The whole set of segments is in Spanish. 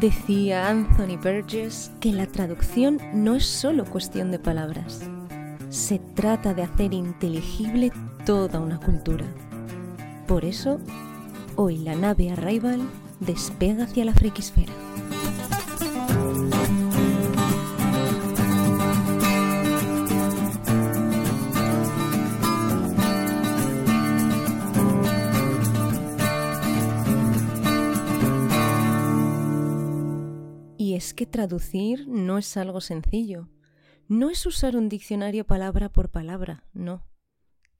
Decía Anthony Burgess que la traducción no es solo cuestión de palabras. Se trata de hacer inteligible toda una cultura. Por eso, hoy la nave Arrival despega hacia la friquisfera. Traducir no es algo sencillo. No es usar un diccionario palabra por palabra, no.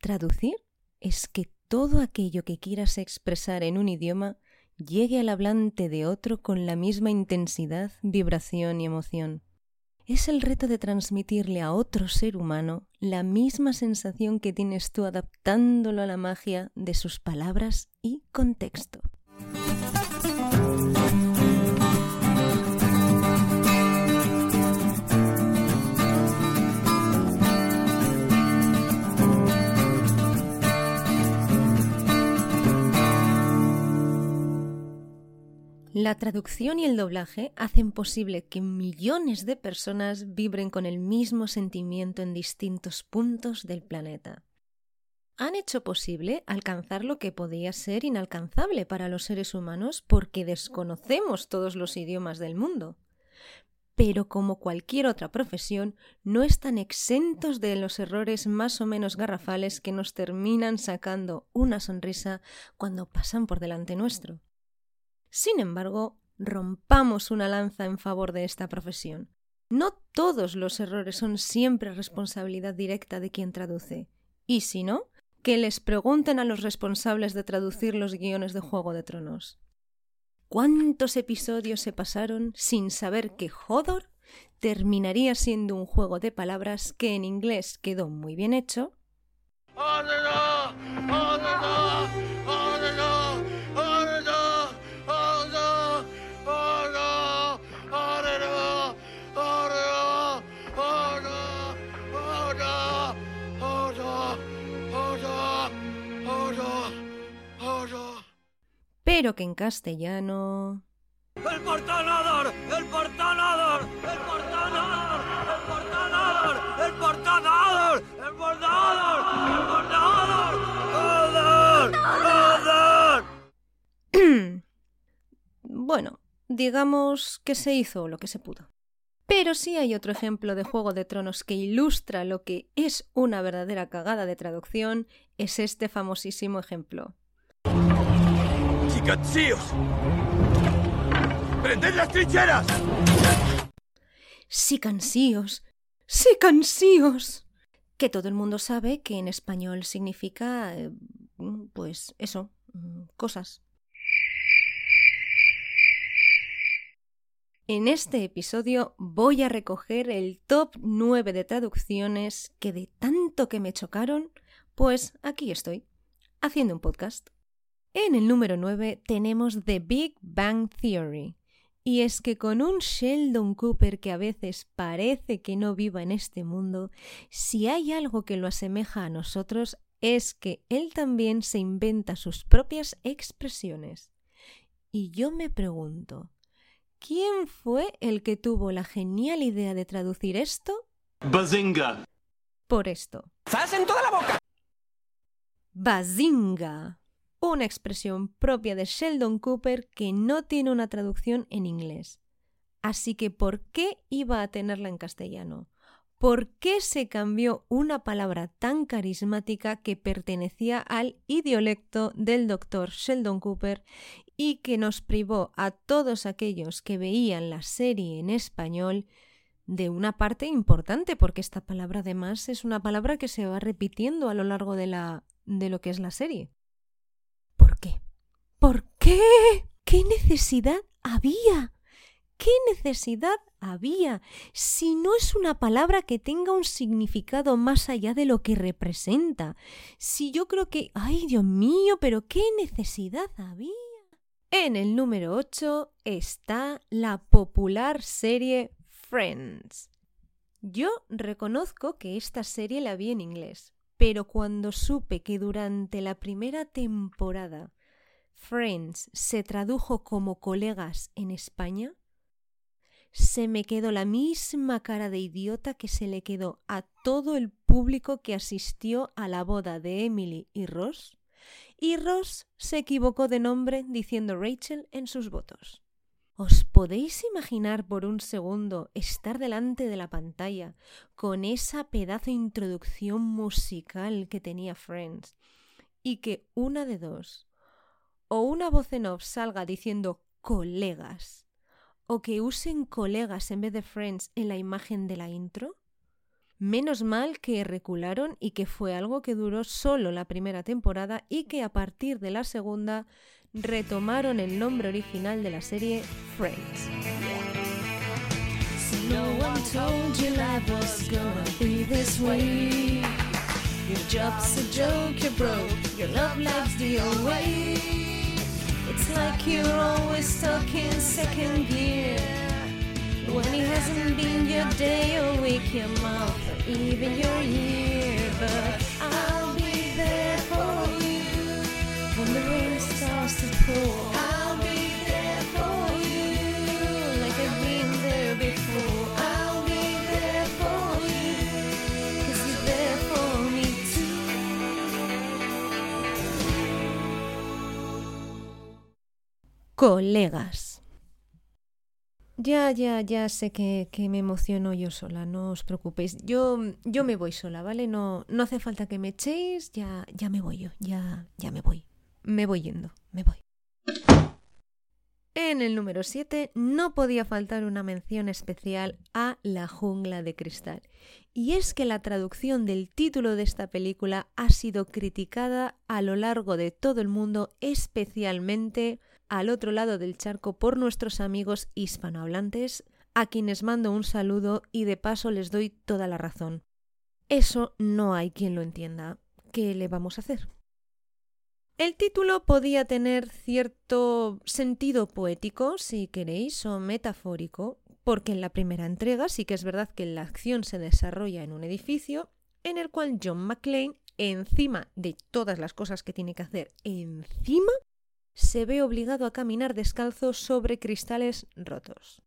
Traducir es que todo aquello que quieras expresar en un idioma llegue al hablante de otro con la misma intensidad, vibración y emoción. Es el reto de transmitirle a otro ser humano la misma sensación que tienes tú adaptándolo a la magia de sus palabras y contexto. La traducción y el doblaje hacen posible que millones de personas vibren con el mismo sentimiento en distintos puntos del planeta. Han hecho posible alcanzar lo que podía ser inalcanzable para los seres humanos porque desconocemos todos los idiomas del mundo. Pero como cualquier otra profesión, no están exentos de los errores más o menos garrafales que nos terminan sacando una sonrisa cuando pasan por delante nuestro. Sin embargo, rompamos una lanza en favor de esta profesión. No todos los errores son siempre responsabilidad directa de quien traduce. Y si no, que les pregunten a los responsables de traducir los guiones de Juego de Tronos. ¿Cuántos episodios se pasaron sin saber que Hodor terminaría siendo un juego de palabras que en inglés quedó muy bien hecho, pero que en castellano... ¡El portanador! ¡El portanador! ¡El portanador! ¡El portanador! ¡El portanador! ¡El portanador! ¡El portanador! ¡Joder! ¡Joder! Bueno, digamos que se hizo lo que se pudo. Pero sí hay otro ejemplo de Juego de Tronos que ilustra lo que es una verdadera cagada de traducción, es este famosísimo ejemplo. ¡Chicatsíos! ¡Prended las trincheras! Sí cansíos, sí cansíos. Que todo el mundo sabe que en español significa, eh, pues eso, mm, cosas. En este episodio voy a recoger el top 9 de traducciones que de tanto que me chocaron, pues aquí estoy, haciendo un podcast. En el número 9 tenemos The Big Bang Theory. Y es que con un Sheldon Cooper que a veces parece que no viva en este mundo, si hay algo que lo asemeja a nosotros es que él también se inventa sus propias expresiones. Y yo me pregunto, ¿quién fue el que tuvo la genial idea de traducir esto Bazinga! por esto? ¡Zas en toda la boca! Bazinga. Una expresión propia de Sheldon Cooper que no tiene una traducción en inglés. Así que, ¿por qué iba a tenerla en castellano? ¿Por qué se cambió una palabra tan carismática que pertenecía al idiolecto del doctor Sheldon Cooper y que nos privó a todos aquellos que veían la serie en español de una parte importante, porque esta palabra además es una palabra que se va repitiendo a lo largo de, la, de lo que es la serie. ¿Por qué? ¿Por qué? ¿Qué necesidad había? ¿Qué necesidad había si no es una palabra que tenga un significado más allá de lo que representa? Si yo creo que... ¡Ay, Dios mío! Pero ¿qué necesidad había? En el número 8 está la popular serie Friends. Yo reconozco que esta serie la vi en inglés, pero cuando supe que durante la primera temporada Friends se tradujo como colegas en España, se me quedó la misma cara de idiota que se le quedó a todo el público que asistió a la boda de Emily y Ross, y Ross se equivocó de nombre diciendo Rachel en sus votos. ¿Os podéis imaginar por un segundo estar delante de la pantalla con esa pedazo de introducción musical que tenía Friends y que una de dos o una voz en off salga diciendo colegas o que usen colegas en vez de Friends en la imagen de la intro? Menos mal que recularon y que fue algo que duró solo la primera temporada y que a partir de la segunda retomaron el nombre original de la serie Friends. Your job's a joke, you're broke, your love life's the old way. It's like you're always stuck in second gear. When it hasn't been your day or week, your month, or even your year. But I'll Colegas. Ya, ya, ya sé que, que, me emociono yo sola, no os preocupéis. Yo, yo me voy sola, ¿vale? No, no hace falta que me echéis, ya, ya me voy yo, ya, ya me voy. Me voy yendo, me voy. En el número 7 no podía faltar una mención especial a La jungla de cristal. Y es que la traducción del título de esta película ha sido criticada a lo largo de todo el mundo, especialmente al otro lado del charco por nuestros amigos hispanohablantes, a quienes mando un saludo y de paso les doy toda la razón. Eso no hay quien lo entienda. ¿Qué le vamos a hacer? El título podía tener cierto sentido poético, si queréis, o metafórico, porque en la primera entrega sí que es verdad que la acción se desarrolla en un edificio en el cual John McClane, encima de todas las cosas que tiene que hacer, encima, se ve obligado a caminar descalzo sobre cristales rotos.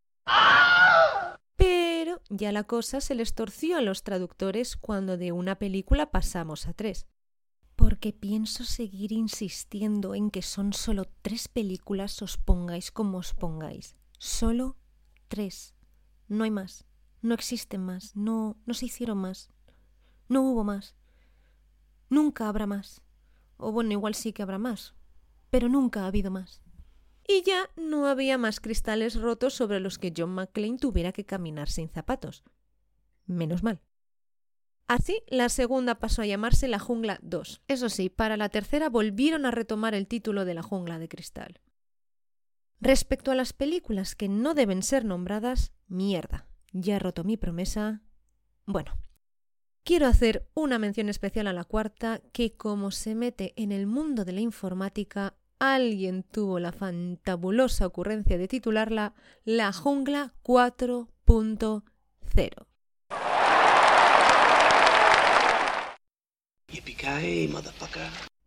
Pero ya la cosa se les torció a los traductores cuando de una película pasamos a tres. Porque pienso seguir insistiendo en que son solo tres películas, os pongáis como os pongáis. Solo tres. No hay más. No existen más. No, no se hicieron más. No hubo más. Nunca habrá más. O bueno, igual sí que habrá más. Pero nunca ha habido más. Y ya no había más cristales rotos sobre los que John McClane tuviera que caminar sin zapatos. Menos mal. Así, la segunda pasó a llamarse La Jungla 2. Eso sí, para la tercera volvieron a retomar el título de La Jungla de Cristal. Respecto a las películas que no deben ser nombradas, mierda. Ya he roto mi promesa. Bueno, quiero hacer una mención especial a la cuarta, que como se mete en el mundo de la informática, alguien tuvo la fantabulosa ocurrencia de titularla La Jungla 4.0.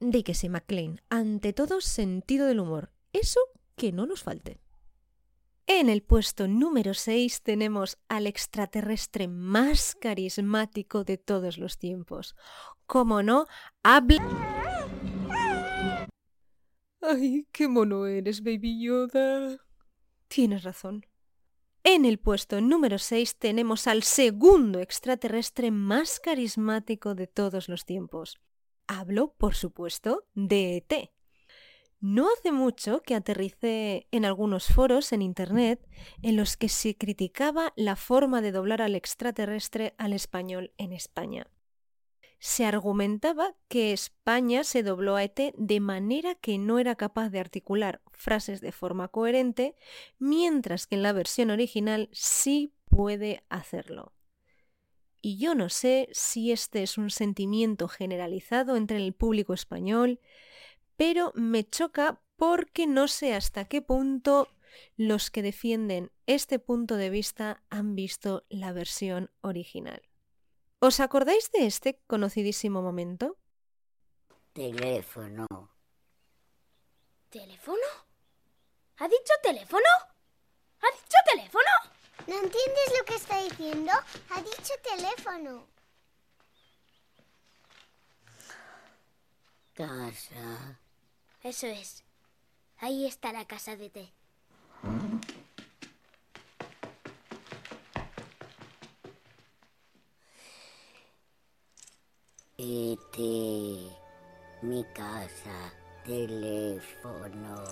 Díquese, McLean. Ante todo, sentido del humor. Eso que no nos falte. En el puesto número 6 tenemos al extraterrestre más carismático de todos los tiempos. Como no, habla... ¡Ay, qué mono eres, Baby Yoda! Tienes razón. En el puesto número 6 tenemos al segundo extraterrestre más carismático de todos los tiempos. Hablo, por supuesto, de ET. No hace mucho que aterricé en algunos foros en Internet en los que se criticaba la forma de doblar al extraterrestre al español en España. Se argumentaba que España se dobló a ET de manera que no era capaz de articular frases de forma coherente, mientras que en la versión original sí puede hacerlo. Y yo no sé si este es un sentimiento generalizado entre el público español, pero me choca porque no sé hasta qué punto los que defienden este punto de vista han visto la versión original. ¿Os acordáis de este conocidísimo momento? Teléfono. ¿Teléfono? ¿Ha dicho teléfono? ¿Ha dicho teléfono? ¿No entiendes lo que está diciendo? Ha dicho teléfono. Casa. Eso es. Ahí está la casa de té. ET. Mi casa. Teléfono.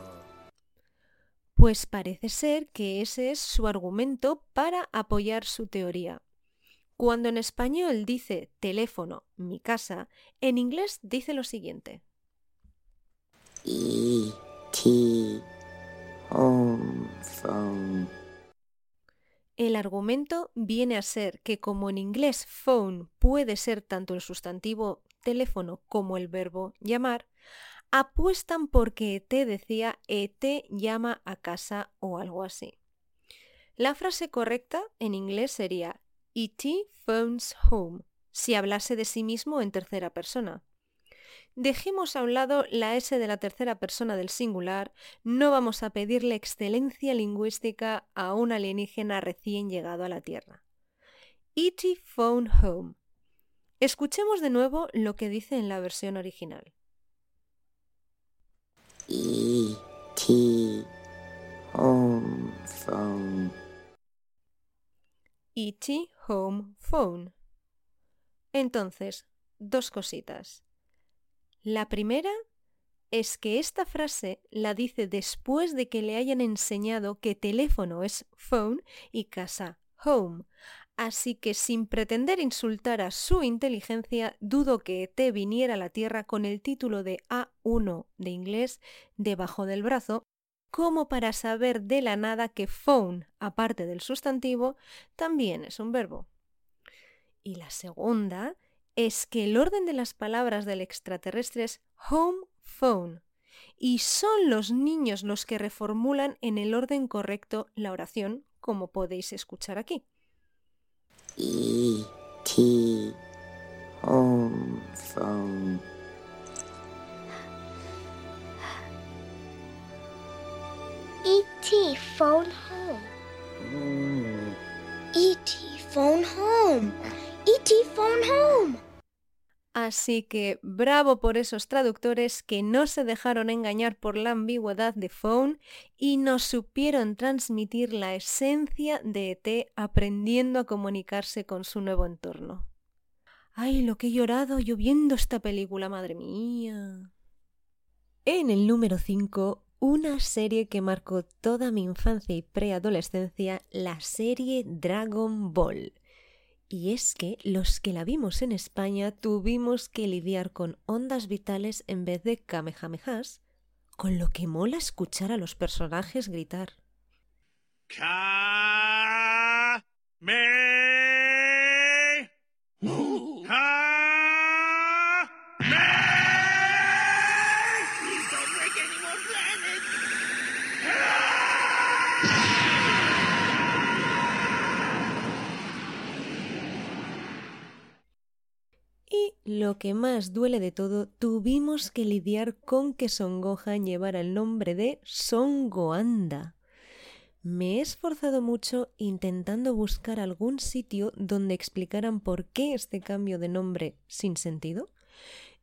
Pues parece ser que ese es su argumento para apoyar su teoría. Cuando en español dice teléfono, mi casa, en inglés dice lo siguiente. E.T. Home phone. El argumento viene a ser que como en inglés phone puede ser tanto el sustantivo teléfono como el verbo llamar, apuestan porque ET decía ET llama a casa o algo así. La frase correcta en inglés sería ET phones home, si hablase de sí mismo en tercera persona. Dejemos a un lado la S de la tercera persona del singular, no vamos a pedirle excelencia lingüística a un alienígena recién llegado a la Tierra. E.T. Phone Home. Escuchemos de nuevo lo que dice en la versión original. E.T. Home phone. E.T. Home Phone. Entonces, dos cositas. La primera es que esta frase la dice después de que le hayan enseñado que teléfono es phone y casa home. Así que sin pretender insultar a su inteligencia, dudo que ET viniera a la Tierra con el título de A1 de inglés debajo del brazo, como para saber de la nada que phone, aparte del sustantivo, también es un verbo. Y la segunda es que el orden de las palabras del extraterrestre es home phone y son los niños los que reformulan en el orden correcto la oración, como podéis escuchar aquí. E.T. Home phone. E.T. phone home. E.T. phone home. E.T. phone home. Así que bravo por esos traductores que no se dejaron engañar por la ambigüedad de phone y nos supieron transmitir la esencia de ET aprendiendo a comunicarse con su nuevo entorno. ¡Ay, lo que he llorado yo viendo esta película, madre mía! En el número 5, una serie que marcó toda mi infancia y preadolescencia, la serie Dragon Ball. Y es que los que la vimos en España tuvimos que lidiar con ondas vitales en vez de kamehamehas, con lo que mola escuchar a los personajes gritar Ka me Please don't break any more planets. Y lo que más duele de todo, tuvimos que lidiar con que Son Gohan llevara el nombre de Son Goanda. Me he esforzado mucho intentando buscar algún sitio donde explicaran por qué este cambio de nombre sin sentido,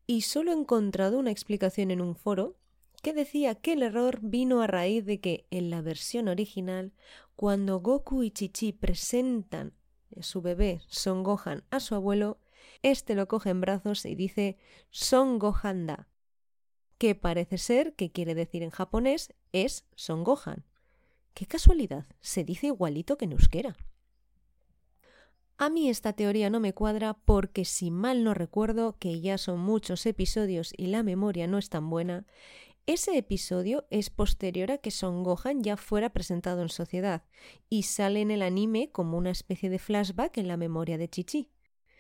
y solo he encontrado una explicación en un foro que decía que el error vino a raíz de que en la versión original, cuando Goku y Chichi presentan su bebé Son Gohan a su abuelo, este lo coge en brazos y dice Son Gohanda, que parece ser que quiere decir en japonés es Son Gohan. Qué casualidad, se dice igualito que en euskera. A mí esta teoría no me cuadra porque si mal no recuerdo, que ya son muchos episodios y la memoria no es tan buena, ese episodio es posterior a que Son Gohan ya fuera presentado en sociedad y sale en el anime como una especie de flashback en la memoria de Chichi.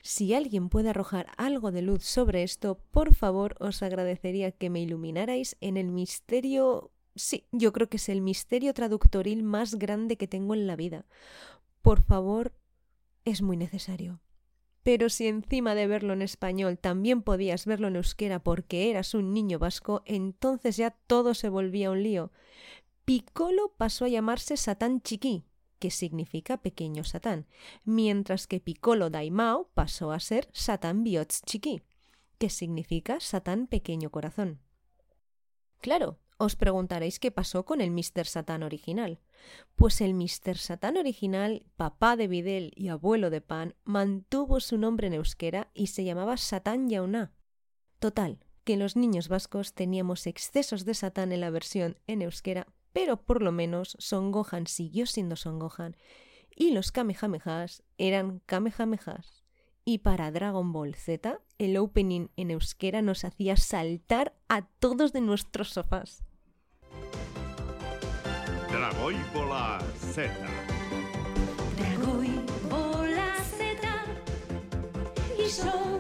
Si alguien puede arrojar algo de luz sobre esto, por favor os agradecería que me iluminarais en el misterio... Sí, yo creo que es el misterio traductoril más grande que tengo en la vida. Por favor, es muy necesario. Pero si encima de verlo en español también podías verlo en euskera porque eras un niño vasco, entonces ya todo se volvía un lío. Piccolo pasó a llamarse Satán Chiqui, que significa pequeño Satán, mientras que Piccolo Daimao pasó a ser Satán Biots Chiqui, que significa Satán pequeño corazón. Claro, os preguntaréis qué pasó con el Mr. Satán original. Pues el Mr. Satán original, papá de Videl y abuelo de Pan, mantuvo su nombre en euskera y se llamaba Satán Yauná. Total, que los niños vascos teníamos excesos de Satán en la versión en euskera, pero por lo menos Son Gohan siguió siendo Son Gohan y los Kamehamehas eran Kamehamehas. Y para Dragon Ball Z, el opening en euskera nos hacía saltar a todos de nuestros sofás. Dragoi Bola Z. Dragoi bola zeta y son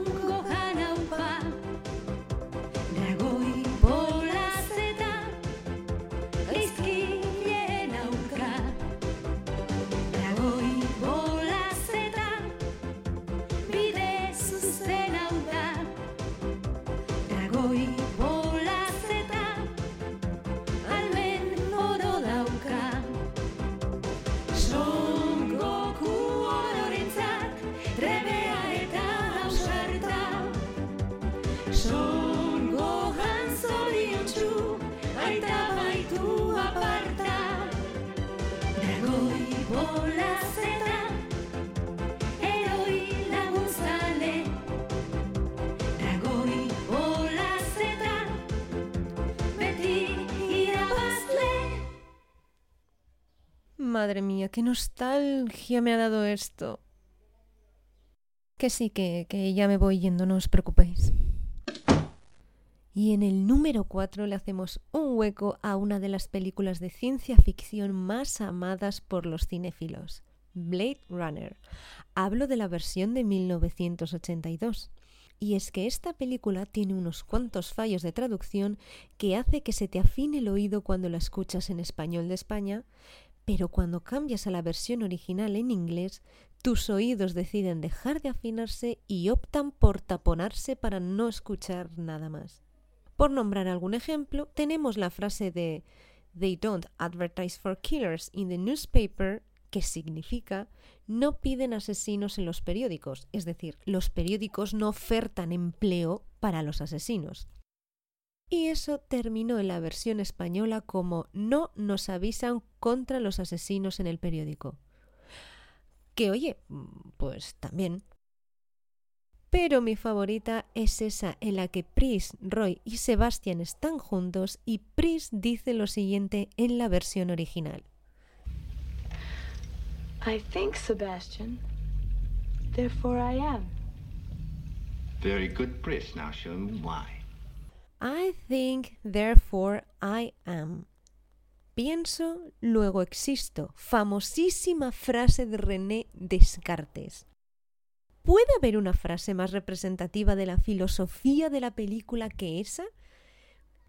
Madre mía, qué nostalgia me ha dado esto. Que sí, que, que ya me voy yendo, no os preocupéis. Y en el número 4 le hacemos un hueco a una de las películas de ciencia ficción más amadas por los cinéfilos, Blade Runner. Hablo de la versión de 1982. Y es que esta película tiene unos cuantos fallos de traducción que hace que se te afine el oído cuando la escuchas en español de España, pero cuando cambias a la versión original en inglés, tus oídos deciden dejar de afinarse y optan por taponarse para no escuchar nada más. Por nombrar algún ejemplo, tenemos la frase de They don't advertise for killers in the newspaper, que significa no piden asesinos en los periódicos, es decir, los periódicos no ofertan empleo para los asesinos. Y eso terminó en la versión española como no nos avisan contra los asesinos en el periódico. Que oye, pues también. Pero mi favorita es esa en la que Pris, Roy y Sebastian están juntos y Pris dice lo siguiente en la versión original. I think, Sebastian. Therefore I am. Very good, Pris. Now show me why. I think, therefore I am. Pienso, luego existo. Famosísima frase de René Descartes. ¿Puede haber una frase más representativa de la filosofía de la película que esa?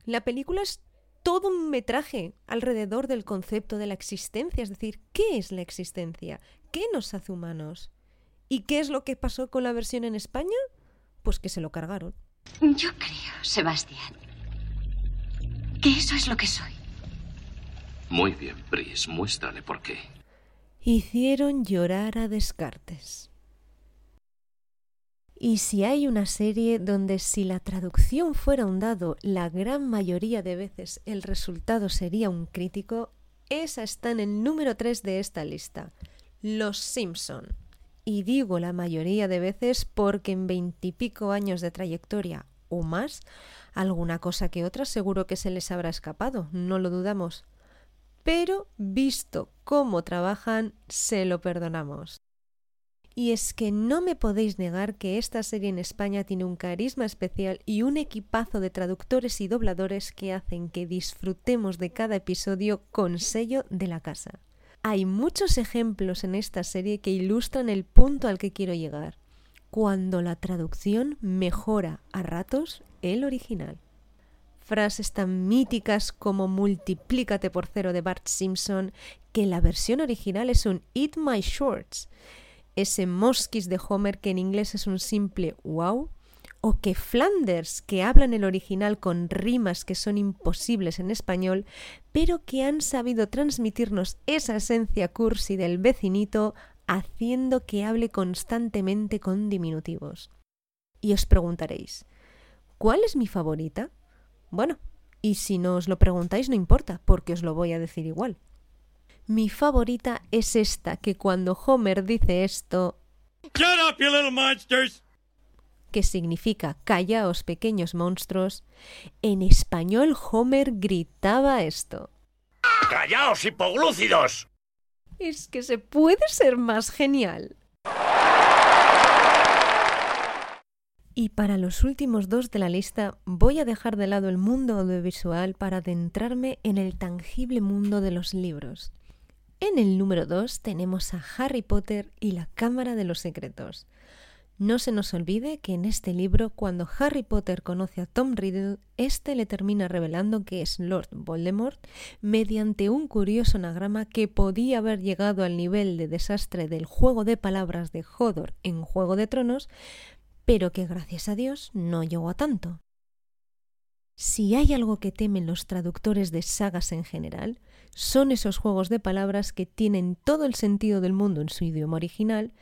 La película es todo un metraje alrededor del concepto de la existencia, es decir, ¿qué es la existencia? ¿Qué nos hace humanos? ¿Y qué es lo que pasó con la versión en España? Pues que se lo cargaron. Yo creo, Sebastián, que eso es lo que soy. Muy bien, Pris, muéstrale por qué. Hicieron llorar a Descartes. Y si hay una serie donde si la traducción fuera un dado, la gran mayoría de veces el resultado sería un crítico, esa está en el número 3 de esta lista, Los Simpson. Y digo la mayoría de veces porque en veintipico años de trayectoria, o más. Alguna cosa que otra seguro que se les habrá escapado, no lo dudamos. Pero, visto cómo trabajan, se lo perdonamos. Y es que no me podéis negar que esta serie en España tiene un carisma especial y un equipazo de traductores y dobladores que hacen que disfrutemos de cada episodio con sello de la casa. Hay muchos ejemplos en esta serie que ilustran el punto al que quiero llegar, cuando la traducción mejora a ratos el original. Frases tan míticas como multiplícate por cero de Bart Simpson, que la versión original es un Eat My Shorts, ese mosquis de Homer que en inglés es un simple wow, o que Flanders, que habla en el original con rimas que son imposibles en español, pero que han sabido transmitirnos esa esencia cursi del vecinito haciendo que hable constantemente con diminutivos. Y os preguntaréis, ¿cuál es mi favorita? Bueno, y si no os lo preguntáis no importa, porque os lo voy a decir igual. Mi favorita es esta, que cuando Homer dice esto... Shut up, you little monsters! Que significa callaos pequeños monstruos, en español Homer gritaba esto. ¡Callaos, hipoglúcidos! Es que se puede ser más genial. Y para los últimos dos de la lista voy a dejar de lado el mundo audiovisual para adentrarme en el tangible mundo de los libros. En el número 2 tenemos a Harry Potter y la Cámara de los Secretos. No se nos olvide que en este libro, cuando Harry Potter conoce a Tom Riddle, éste le termina revelando que es Lord Voldemort mediante un curioso anagrama que podía haber llegado al nivel de desastre del juego de palabras de Hodor en Juego de Tronos, pero que gracias a Dios no llegó a tanto. Si hay algo que temen los traductores de sagas en general, son esos juegos de palabras que tienen todo el sentido del mundo en su idioma original,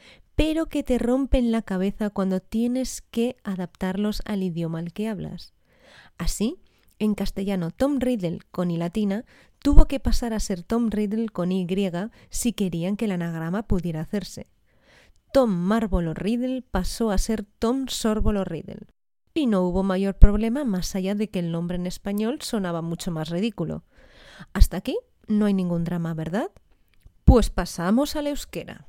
pero que te rompen la cabeza cuando tienes que adaptarlos al idioma al que hablas. Así, en castellano Tom Riddle con I latina tuvo que pasar a ser Tom Riddle con Y si querían que el anagrama pudiera hacerse. Tom Marvolo Riddle pasó a ser Tom Sorbolo Riddle. Y no hubo mayor problema más allá de que el nombre en español sonaba mucho más ridículo. Hasta aquí no hay ningún drama, ¿verdad? Pues pasamos al euskera.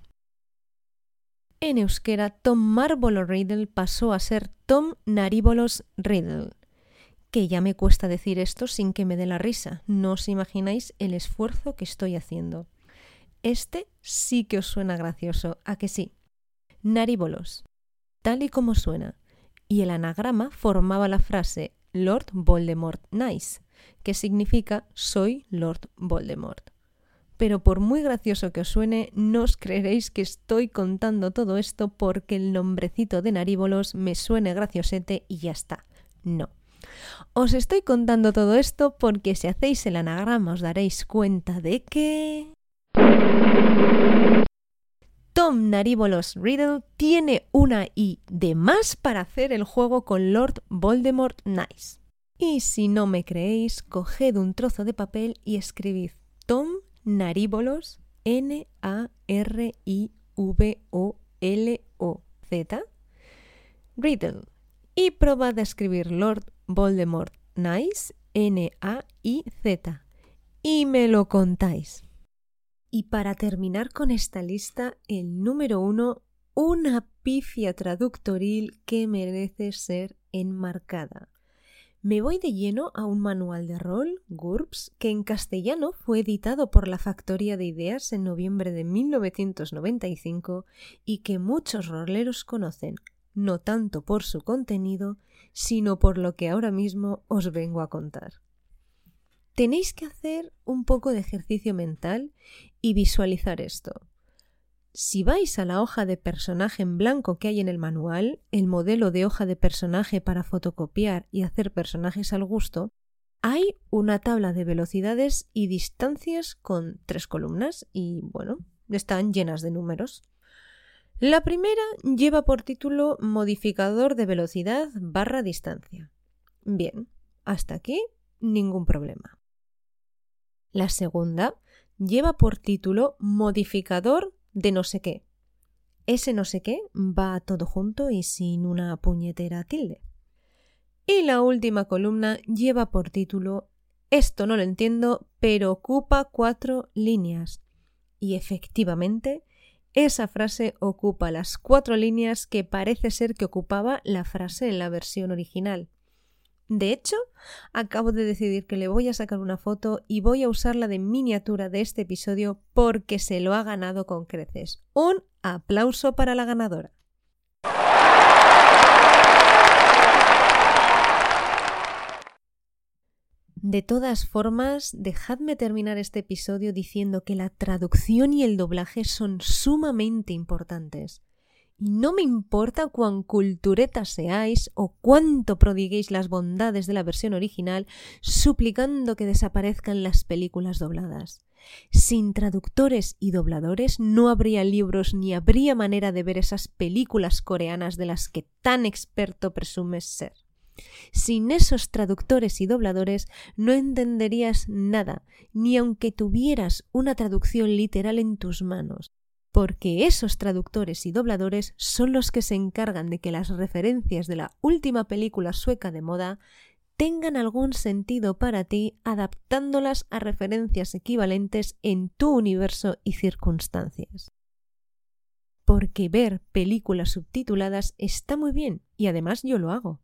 En euskera, Tom Marvolo Riddle pasó a ser Tom Naríbolos Riddle. Que ya me cuesta decir esto sin que me dé la risa. No os imagináis el esfuerzo que estoy haciendo. Este sí que os suena gracioso, ¿a que sí? Naríbolos. Tal y como suena. Y el anagrama formaba la frase Lord Voldemort Nice, que significa soy Lord Voldemort pero por muy gracioso que os suene, no os creeréis que estoy contando todo esto porque el nombrecito de Naríbolos me suene graciosete y ya está. No. Os estoy contando todo esto porque si hacéis el anagrama os daréis cuenta de que... Tom Naríbolos Riddle tiene una I de más para hacer el juego con Lord Voldemort Nice. Y si no me creéis, coged un trozo de papel y escribid Tom Naríbolos, N-A-R-I-V-O-L-O-Z, Riddle, y probad a escribir Lord Voldemort Nice, N-A-I-Z, y me lo contáis. Y para terminar con esta lista, el número uno, una pifia traductoril que merece ser enmarcada. Me voy de lleno a un manual de rol, GURPS, que en castellano fue editado por la Factoría de Ideas en noviembre de 1995 y que muchos roleros conocen, no tanto por su contenido, sino por lo que ahora mismo os vengo a contar. Tenéis que hacer un poco de ejercicio mental y visualizar esto. Si vais a la hoja de personaje en blanco que hay en el manual, el modelo de hoja de personaje para fotocopiar y hacer personajes al gusto, hay una tabla de velocidades y distancias con tres columnas y, bueno, están llenas de números. La primera lleva por título modificador de velocidad barra distancia. Bien, hasta aquí ningún problema. La segunda lleva por título modificador de no sé qué. Ese no sé qué va todo junto y sin una puñetera tilde. Y la última columna lleva por título Esto no lo entiendo, pero ocupa cuatro líneas. Y efectivamente, esa frase ocupa las cuatro líneas que parece ser que ocupaba la frase en la versión original. De hecho, acabo de decidir que le voy a sacar una foto y voy a usarla de miniatura de este episodio porque se lo ha ganado con creces. Un aplauso para la ganadora. De todas formas, dejadme terminar este episodio diciendo que la traducción y el doblaje son sumamente importantes. Y no me importa cuán culturetas seáis o cuánto prodiguéis las bondades de la versión original, suplicando que desaparezcan las películas dobladas. Sin traductores y dobladores no habría libros ni habría manera de ver esas películas coreanas de las que tan experto presumes ser. Sin esos traductores y dobladores no entenderías nada, ni aunque tuvieras una traducción literal en tus manos, porque esos traductores y dobladores son los que se encargan de que las referencias de la última película sueca de moda tengan algún sentido para ti adaptándolas a referencias equivalentes en tu universo y circunstancias. Porque ver películas subtituladas está muy bien y además yo lo hago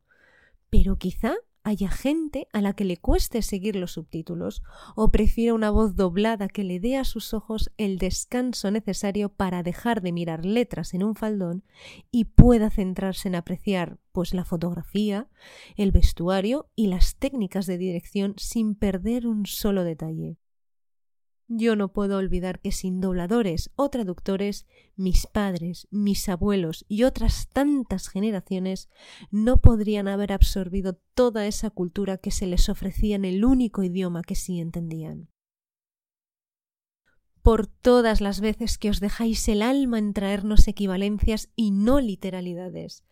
pero quizá haya gente a la que le cueste seguir los subtítulos o prefiera una voz doblada que le dé a sus ojos el descanso necesario para dejar de mirar letras en un faldón y pueda centrarse en apreciar pues la fotografía, el vestuario y las técnicas de dirección sin perder un solo detalle. Yo no puedo olvidar que sin dobladores o traductores, mis padres, mis abuelos y otras tantas generaciones no podrían haber absorbido toda esa cultura que se les ofrecía en el único idioma que sí entendían. Por todas las veces que os dejáis el alma en traernos equivalencias y no literalidades,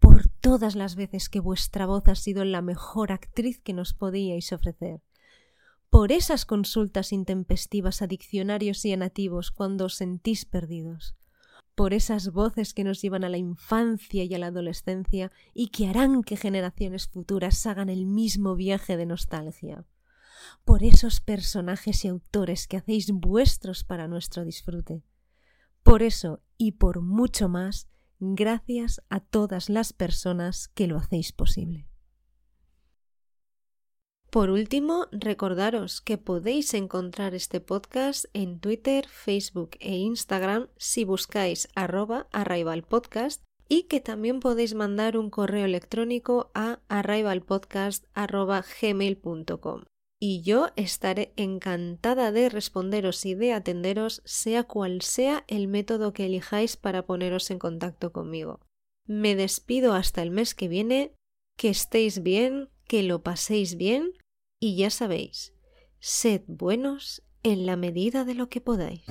por todas las veces que vuestra voz ha sido la mejor actriz que nos podíais ofrecer, por esas consultas intempestivas a diccionarios y a nativos cuando os sentís perdidos, por esas voces que nos llevan a la infancia y a la adolescencia y que harán que generaciones futuras hagan el mismo viaje de nostalgia, por esos personajes y autores que hacéis vuestros para nuestro disfrute. Por eso y por mucho más, gracias a todas las personas que lo hacéis posible. Por último, recordaros que podéis encontrar este podcast en Twitter, Facebook e Instagram si buscáis arroba arrivalpodcast y que también podéis mandar un correo electrónico a arrivalpodcast.gmail.com. Y yo estaré encantada de responderos y de atenderos sea cual sea el método que elijáis para poneros en contacto conmigo. Me despido hasta el mes que viene, que estéis bien, que lo paséis bien y ya sabéis, sed buenos en la medida de lo que podáis.